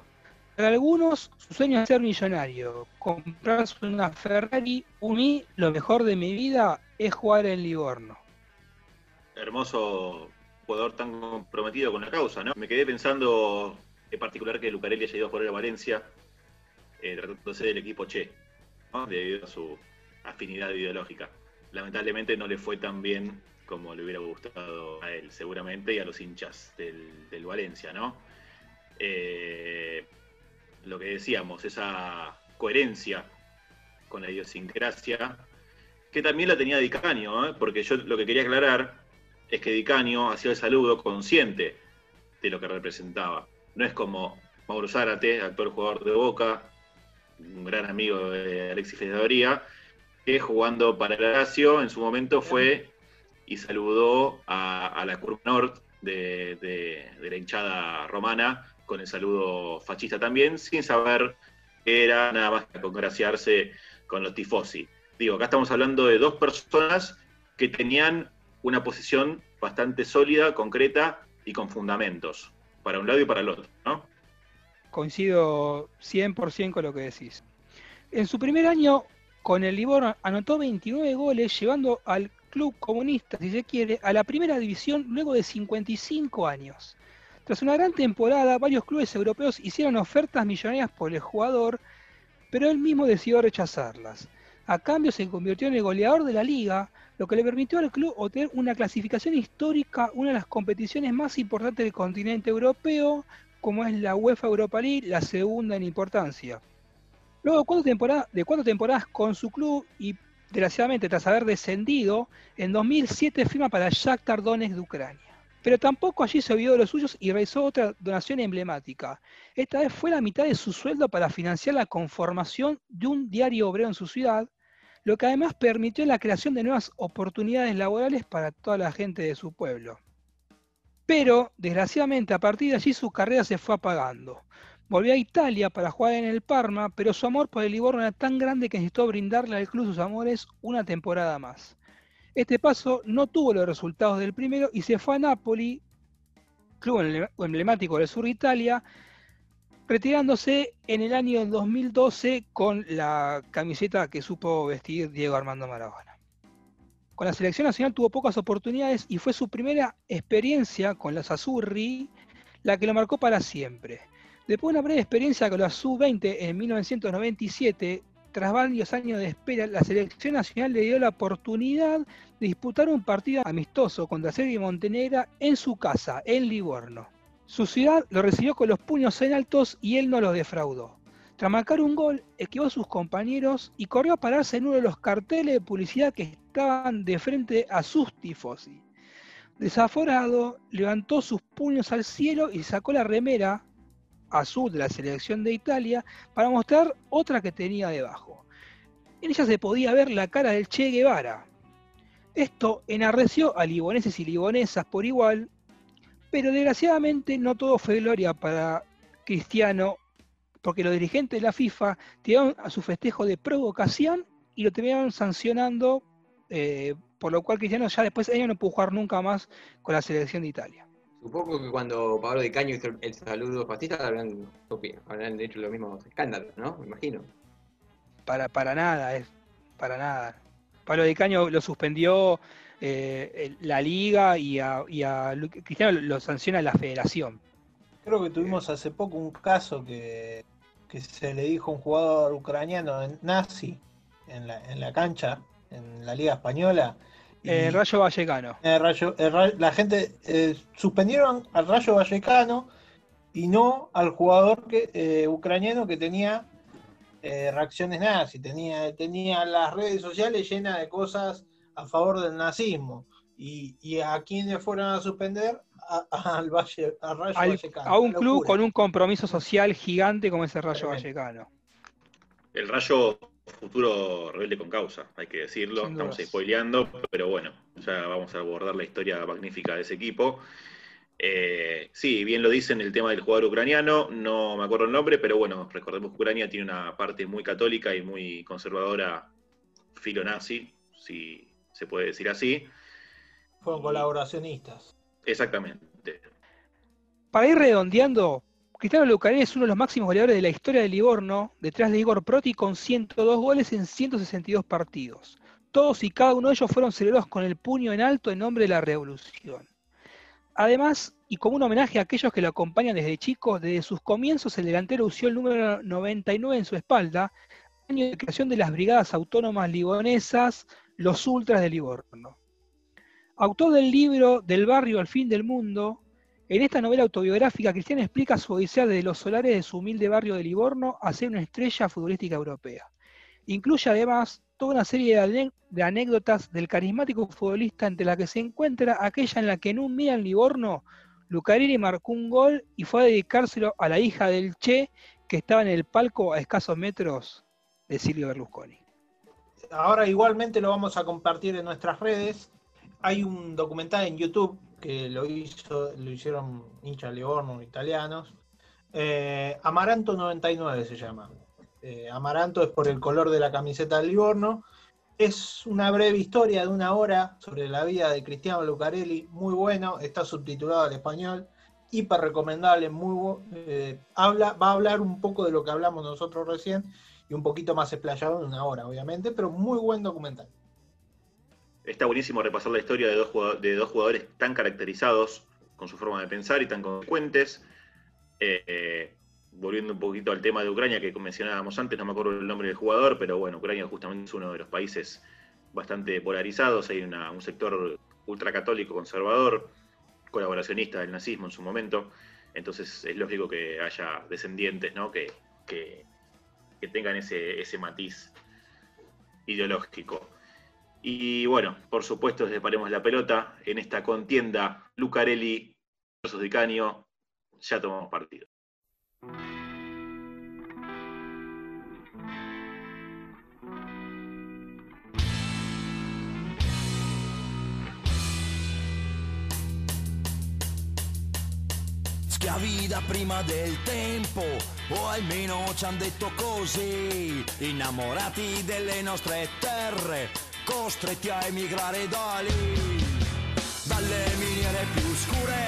Speaker 3: para algunos su sueño es ser millonario, comprarse una Ferrari, un lo mejor de mi vida es jugar en Livorno.
Speaker 1: Hermoso jugador tan comprometido con la causa, ¿no? Me quedé pensando en particular que Lucarelli haya ido a jugar a Valencia, eh, tratándose del equipo Che, debido a su afinidad ideológica. Lamentablemente no le fue tan bien como le hubiera gustado a él, seguramente, y a los hinchas del, Valencia, ¿no? Eh, lo que decíamos, esa coherencia con la idiosincrasia, que también la tenía Dicanio, ¿eh? porque yo lo que quería aclarar es que Dicanio hacía el saludo consciente de lo que representaba. No es como Mauro Zárate, actual jugador de Boca, un gran amigo de Alexis Fedoría, que jugando para Lazio en su momento fue y saludó a, la Curva Nord de la hinchada romana con el saludo fascista también, sin saber que era nada más que congraciarse con los tifosi. Digo, acá estamos hablando de dos personas que tenían una posición bastante sólida, concreta y con fundamentos, para un lado y para el otro, ¿no?
Speaker 3: Coincido 100% con lo que decís. En su primer año con el Livorno anotó 29 goles, llevando al club comunista, si se quiere, a la primera división luego de 55 años. Tras una gran temporada, varios clubes europeos hicieron ofertas millonarias por el jugador, pero él mismo decidió rechazarlas. A cambio se convirtió en el goleador de la liga, lo que le permitió al club obtener una clasificación histórica, una de las competiciones más importantes del continente europeo, como es la UEFA Europa League, la segunda en importancia. Luego cuatro, temporadas, de cuatro temporadas con su club y desgraciadamente tras haber descendido, en 2007 firma para Shakhtar Donetsk de Ucrania. Pero tampoco allí se olvidó de los suyos y realizó otra donación emblemática. Esta vez fue la mitad de su sueldo para financiar la conformación de un diario obrero en su ciudad, lo que además permitió la creación de nuevas oportunidades laborales para toda la gente de su pueblo. Pero, desgraciadamente, a partir de allí su carrera se fue apagando. Volvió a Italia para jugar en el Parma, pero su amor por el Livorno era tan grande que necesitó brindarle al club sus amores una temporada más. Este paso no tuvo los resultados del primero y se fue a Napoli, club emblemático del sur de Italia, retirándose en el año 2012 con la camiseta que supo vestir Diego Armando Maradona. Con la selección nacional tuvo pocas oportunidades y fue su primera experiencia con la Sazurri la que lo marcó para siempre. Después de una breve experiencia con la Sub-20 en 1997, tras varios años de espera, la selección nacional le dio la oportunidad de disputar un partido amistoso contra Serbia y Montenegro en su casa, en Livorno. Su ciudad lo recibió con los puños en altos y él no los defraudó. Tras marcar un gol, esquivó a sus compañeros y corrió a pararse en uno de los carteles de publicidad que estaban de frente a sus tifosi. Desaforado, levantó sus puños al cielo y sacó la remera azul de la selección de Italia para mostrar otra que tenía debajo. En ella se podía ver la cara del Che Guevara. Esto enarreció a liboneses y libonesas por igual Pero desgraciadamente no todo fue gloria para Cristiano, porque los dirigentes de la FIFA tiraron a su festejo de provocación y lo terminaron sancionando, eh, por lo cual Cristiano ya después de año no pudo jugar nunca más con la selección de Italia.
Speaker 5: Supongo que cuando Pablo de Caño hizo el saludo fascista habrán, habrán hecho los mismos escándalos, ¿no? Me imagino.
Speaker 3: Para, para nada, es para nada. Pablo de Caño lo suspendió eh, la liga y a, y a Cristiano lo sanciona la federación.
Speaker 4: Creo que tuvimos hace poco un caso que, que se le dijo a un jugador ucraniano nazi en la, en la cancha, en la liga española,
Speaker 3: el Rayo Vallecano.
Speaker 4: la gente eh, suspendieron al Rayo Vallecano y no al jugador que, eh, ucraniano que tenía eh, reacciones nazis, tenía, tenía las redes sociales llenas de cosas a favor del nazismo. Y, a quienes fueron a suspender al, Valle, Rayo Vallecano.
Speaker 3: A un club con un compromiso social gigante como ese Rayo Vallecano.
Speaker 1: El Rayo futuro rebelde con causa, hay que decirlo. Estamos spoileando, pero bueno, ya vamos a abordar la historia magnífica de ese equipo. Eh, sí, bien lo dicen el tema del jugador ucraniano, no me acuerdo el nombre, pero bueno, recordemos que Ucrania tiene una parte muy católica y muy conservadora, filo-nazi, si se puede decir así.
Speaker 4: Fueron colaboracionistas.
Speaker 1: Exactamente.
Speaker 3: Para ir redondeando, Cristiano Lucarelli es uno de los máximos goleadores de la historia de Livorno, detrás de Igor Proti con 102 goles en 162 partidos. Todos y cada uno de ellos fueron celebrados con el puño en alto en nombre de la revolución. Además, y como un homenaje a aquellos que lo acompañan desde chicos, desde sus comienzos el delantero usó el número 99 en su espalda, año de creación de las brigadas autónomas libonesas, los Ultras de Livorno. Autor del libro Del barrio al fin del mundo, en esta novela autobiográfica, Cristian explica su odisea desde los solares de su humilde barrio de Livorno a ser una estrella futbolística europea. Incluye además toda una serie de, anécdotas del carismático futbolista entre las que se encuentra aquella en la que en un día en Livorno, Lucarini marcó un gol y fue a dedicárselo a la hija del Che, que estaba en el palco a escasos metros de Silvio Berlusconi.
Speaker 4: Ahora igualmente lo vamos a compartir en nuestras redes. Hay un documental en YouTube que lo hizo, lo hicieron hincha Livorno italianos. Eh, Amaranto 99 se llama. Eh, Amaranto es por el color de la camiseta del Livorno. Es una breve historia de una hora sobre la vida de Cristiano Lucarelli, muy bueno, está subtitulado al español, hiper recomendable, muy eh, va a hablar un poco de lo que hablamos nosotros recién y un poquito más explayado en una hora, obviamente, pero muy buen documental.
Speaker 1: Está buenísimo repasar la historia de dos, jugadores, tan caracterizados con su forma de pensar y tan consecuentes. Eh, volviendo un poquito al tema de Ucrania que mencionábamos antes, no me acuerdo el nombre del jugador, pero bueno, Ucrania justamente es uno de los países bastante polarizados, hay un sector ultracatólico conservador, colaboracionista del nazismo en su momento, entonces es lógico que haya descendientes ¿no? que, que, tengan ese, ese matiz ideológico. Y bueno, por supuesto, desde Paremos la Pelota, en esta contienda Lucarelli versus Di Canio, ya tomamos partido.
Speaker 7: Schiavi prima del tempo, o almeno ci han detto così, innamorati delle nostre terre costretti a emigrare da lì, dalle miniere più scure,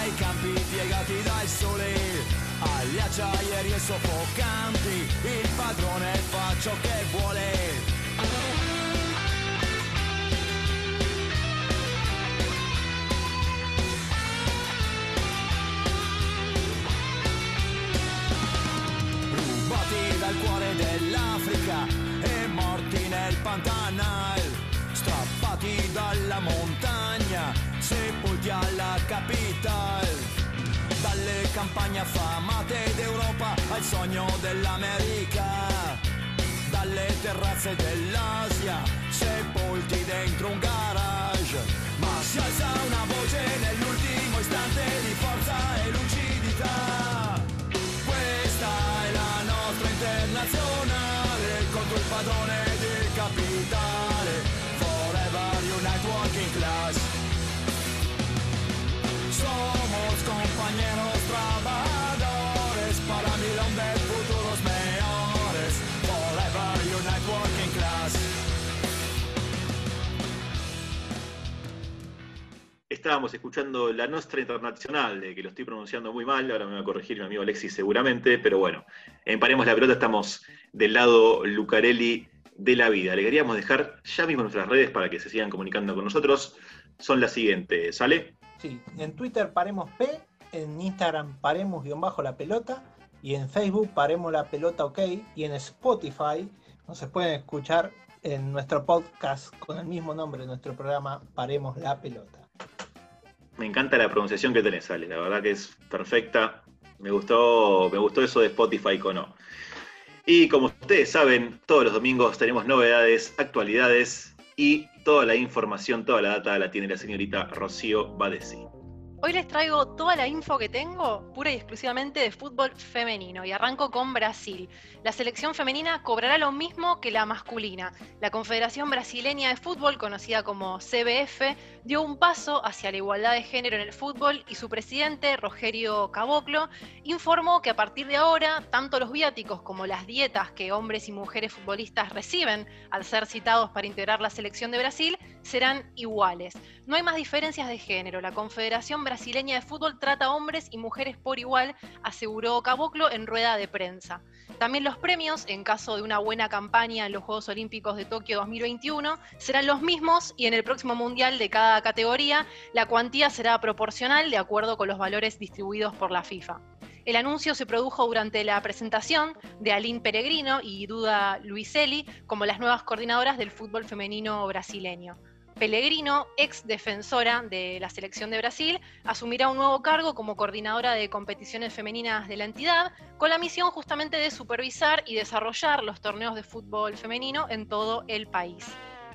Speaker 7: ai campi piegati dal sole, agli acciaieri e soffocanti, il padrone fa ciò che vuole. Montagna, sepolti alla capital. Dalle campagne affamate d'Europa al sogno dell'America, dalle terrazze dell'Asia, sepolti dentro un garage. Ma si alza una voce nell'ultimo istante di forza e lucidità. Questa è la nostra internazionale contro il padrone capitale Somos compañeros trabajadores para mirar de futuros mejores. Forever Unite Working Class.
Speaker 1: Estábamos escuchando la Nostra Internacional, de que lo estoy pronunciando muy mal, ahora me va a corregir mi amigo Alexis seguramente, pero bueno, en Paremos la Pelota estamos del lado Lucarelli de la vida. Le queríamos dejar ya mismo nuestras redes para que se sigan comunicando con nosotros. Son las siguientes, ¿sale?
Speaker 4: Sí, en Twitter paremos P, en Instagram paremos-la la pelota y en Facebook paremos la pelota ok y en Spotify nos pueden escuchar en nuestro podcast con el mismo nombre nuestro programa Paremos la pelota.
Speaker 1: Me encanta la pronunciación que tenés, Ale. La verdad que es perfecta. Me gustó, me gustó eso de Spotify con no. Y como ustedes saben, todos los domingos tenemos novedades, actualidades y toda la información, toda la data la tiene la señorita Rocío Badesi.
Speaker 2: Hoy les traigo toda la info que tengo, pura y exclusivamente de fútbol femenino, y arranco con Brasil. La selección femenina cobrará lo mismo que la masculina. La Confederación Brasileña de Fútbol, conocida como CBF, dio un paso hacia la igualdad de género en el fútbol y su presidente, Rogerio Caboclo, informó que a partir de ahora, tanto los viáticos como las dietas que hombres y mujeres futbolistas reciben al ser citados para integrar la selección de Brasil serán iguales. No hay más diferencias de género. La Confederación Brasileña de Fútbol trata hombres y mujeres por igual, aseguró Caboclo en rueda de prensa. También los premios, en caso de una buena campaña en los Juegos Olímpicos de Tokio 2021, serán los mismos y en el próximo Mundial de cada categoría la cuantía será proporcional de acuerdo con los valores distribuidos por la FIFA. El anuncio se produjo durante la presentación de Aline Peregrino y Duda Luiselli como las nuevas coordinadoras del fútbol femenino brasileño. Pellegrino, ex defensora de la selección de Brasil, asumirá un nuevo cargo como coordinadora de competiciones femeninas de la entidad, con la misión justamente de supervisar y desarrollar los torneos de fútbol femenino en todo el país.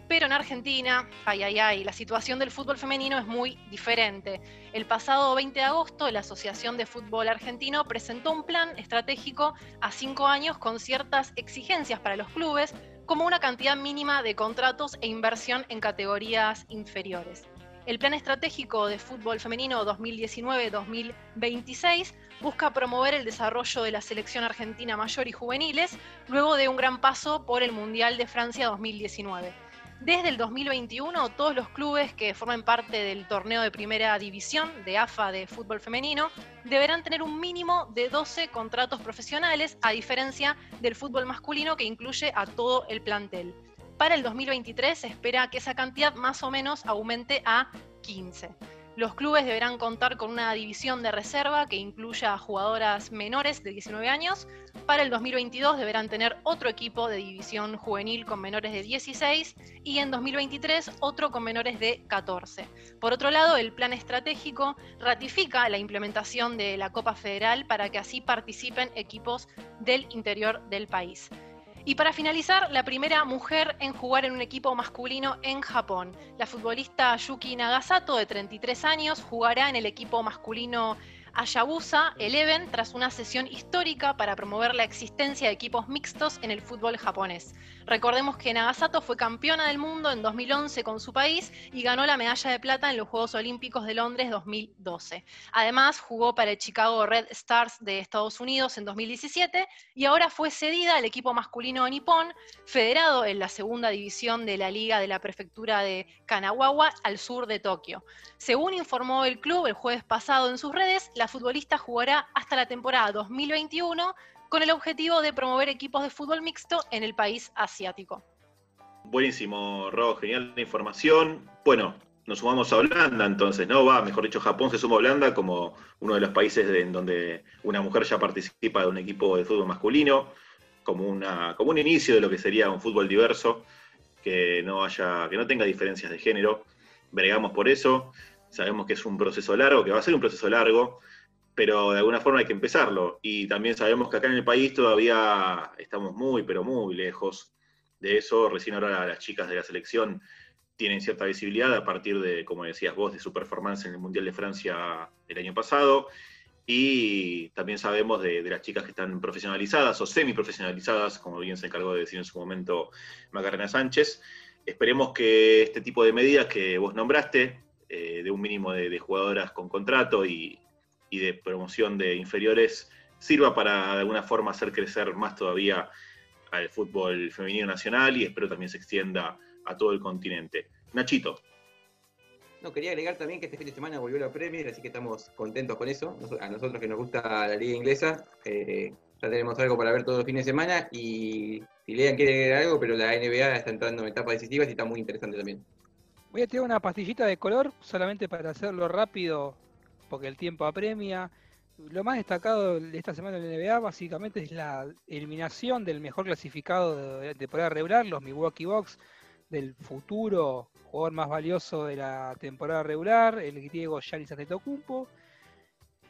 Speaker 2: Pero en Argentina, ay, ay, ay, la situación del fútbol femenino es muy diferente. El pasado 20 de agosto, la Asociación de Fútbol Argentino presentó un plan estratégico a cinco años con ciertas exigencias para los clubes, como una cantidad mínima de contratos e inversión en categorías inferiores. El Plan Estratégico de Fútbol Femenino 2019-2026 busca promover el desarrollo de la selección argentina mayor y juveniles luego de un gran paso por el Mundial de Francia 2019 desde el 2021, todos los clubes que formen parte del torneo de primera división de AFA de fútbol femenino deberán tener un mínimo de 12 contratos profesionales, a diferencia del fútbol masculino que incluye a todo el plantel. Para el 2023 se espera que esa cantidad más o menos aumente a 15. Los clubes deberán contar con una división de reserva que incluya a jugadoras menores de 19 años. Para el 2022 deberán tener otro equipo de división juvenil con menores de 16 y en 2023 otro con menores de 14. Por otro lado, el plan estratégico ratifica la implementación de la Copa Federal para que así participen equipos del interior del país. Y para finalizar, la primera mujer en jugar en un equipo masculino en Japón. La futbolista Yuki Nagasato, de 33 años, jugará en el equipo masculino Hayabusa Eleven tras una sesión histórica para promover la existencia de equipos mixtos en el fútbol japonés. Recordemos que Nagasato fue campeona del mundo en 2011 con su país y ganó la medalla de plata en los Juegos Olímpicos de Londres 2012. Además, jugó para el Chicago Red Stars de Estados Unidos en 2017 y ahora fue cedida al equipo masculino Nippon, federado en la segunda división de la Liga de la Prefectura de Kanagawa al sur de Tokio. Según informó el club el jueves pasado en sus redes, la futbolista jugará hasta la temporada 2021 con el objetivo de promover equipos de fútbol mixto en el país asiático.
Speaker 1: Buenísimo, Ro, genial la información. Bueno, nos sumamos a Holanda entonces, ¿no? Va, mejor dicho, Japón se suma a Holanda como uno de los países en donde una mujer ya participa de un equipo de fútbol masculino, como, una, como un inicio de lo que sería un fútbol diverso, que no haya, que no tenga diferencias de género. Bregamos por eso. Sabemos que es un proceso largo, que va a ser un proceso largo, pero de alguna forma hay que empezarlo. Y también sabemos que acá en el país todavía estamos muy, pero muy lejos de eso. Recién ahora las chicas de la selección tienen cierta visibilidad a partir de, como decías vos, de su performance en el Mundial de Francia el año pasado. Y también sabemos de, las chicas que están profesionalizadas o semi-profesionalizadas, como bien se encargó de decir en su momento Macarena Sánchez. Esperemos que este tipo de medidas que vos nombraste, eh, de un mínimo de, jugadoras con contrato y, de promoción de inferiores sirva para de alguna forma hacer crecer más todavía al fútbol femenino nacional y espero también se extienda a todo el continente. Nachito.
Speaker 5: No, quería agregar también que este fin de semana volvió la Premier, así que estamos contentos con eso. A nosotros que nos gusta la liga inglesa, eh, ya tenemos algo para ver todo el fin de semana y si Lean quiere agregar algo, pero la NBA está entrando en etapas decisivas y está muy interesante también.
Speaker 3: Voy a tirar una pastillita de color solamente para hacerlo rápido, porque el tiempo apremia. Lo más destacado de esta semana en la NBA básicamente es la eliminación del mejor clasificado de temporada regular, los Milwaukee Bucks, del futuro jugador más valioso de la temporada regular, el griego Giannis Antetokounmpo.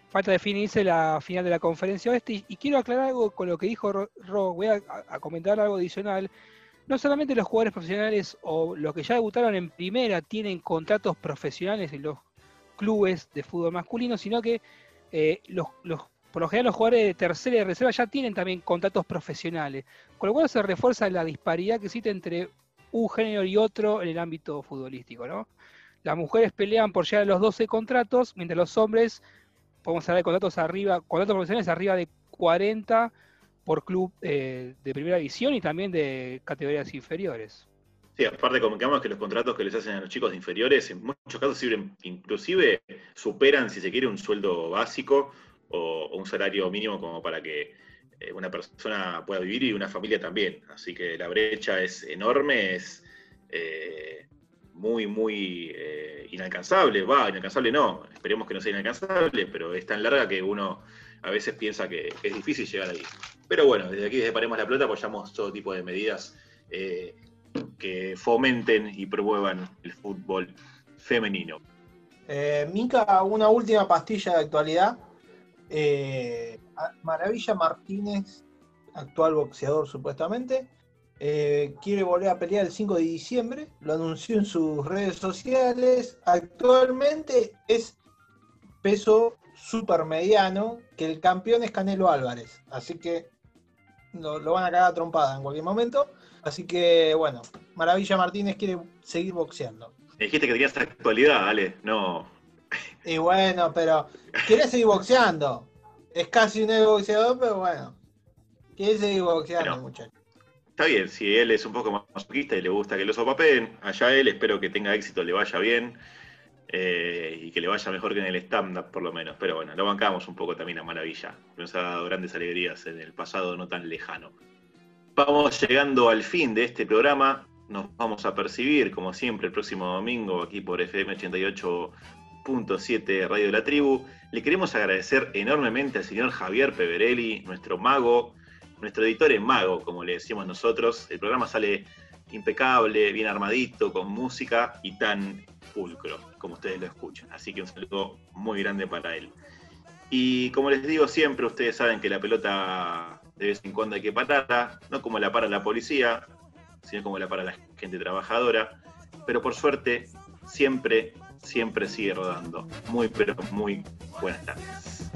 Speaker 3: Falta definirse la final de la conferencia oeste y, quiero aclarar algo con lo que dijo Ro, voy a, a comentar algo adicional no solamente los jugadores profesionales o los que ya debutaron en primera tienen contratos profesionales en los clubes de fútbol masculino, sino que eh, los, por lo general los jugadores de tercera y de reserva ya tienen también contratos profesionales, con lo cual se refuerza la disparidad que existe entre un género y otro en el ámbito futbolístico. ¿no? Las mujeres pelean por llegar a los 12 contratos, mientras los hombres, podemos hablar de contratos arriba, contratos profesionales arriba de 40 por club eh, de primera división y también de categorías inferiores.
Speaker 1: Sí, aparte comentamos que los contratos que les hacen a los chicos inferiores en muchos casos inclusive superan, si se quiere, un sueldo básico o, un salario mínimo como para que eh, una persona pueda vivir y una familia también. Así que la brecha es enorme, es eh, muy, muy inalcanzable. Va, inalcanzable no, esperemos que no sea inalcanzable, pero es tan larga que uno a veces piensa que es difícil llegar ahí. Pero bueno, desde aquí, desde Paremos la Plata, apoyamos todo tipo de medidas eh, que fomenten y promuevan el fútbol femenino.
Speaker 4: Eh, Mica, una última pastilla de actualidad. Eh, Maravilla Martínez, actual boxeador supuestamente, quiere volver a pelear el 5 de diciembre, lo anunció en sus redes sociales. Actualmente es peso super mediano, que el campeón es Canelo Álvarez. Así que lo, van a cagar trompada en cualquier momento. Así que, bueno, Maravilla Martínez quiere seguir boxeando.
Speaker 1: Me dijiste que tenías actualidad, Ale. No.
Speaker 4: Y bueno, pero quiere seguir boxeando. Es casi un boxeador, pero bueno. Quiere seguir boxeando, muchacho.
Speaker 1: Está bien, si él es un poco más masoquista y le gusta que lo sopapeen, allá él, espero que tenga éxito, le vaya bien. Eh, y que le vaya mejor que en el stand-up por lo menos. Pero bueno, lo bancamos un poco también a Maravilla. Nos ha dado grandes alegrías en el pasado no tan lejano. Vamos llegando al fin de este programa. Nos vamos a percibir, como siempre, el próximo domingo aquí por FM 88.7 Radio de la Tribu. Le queremos agradecer enormemente al señor Javier Peverelli, nuestro mago, nuestro editor en mago, como le decimos nosotros. El programa sale impecable, bien armadito, con música y tan pulcro, como ustedes lo escuchan. Así que un saludo muy grande para él. Y como les digo siempre, ustedes saben que la pelota de vez en cuando hay que pararla, no como la para la policía, sino como la para la gente trabajadora. Pero por suerte, siempre, siempre sigue rodando. Muy, pero muy buenas tardes.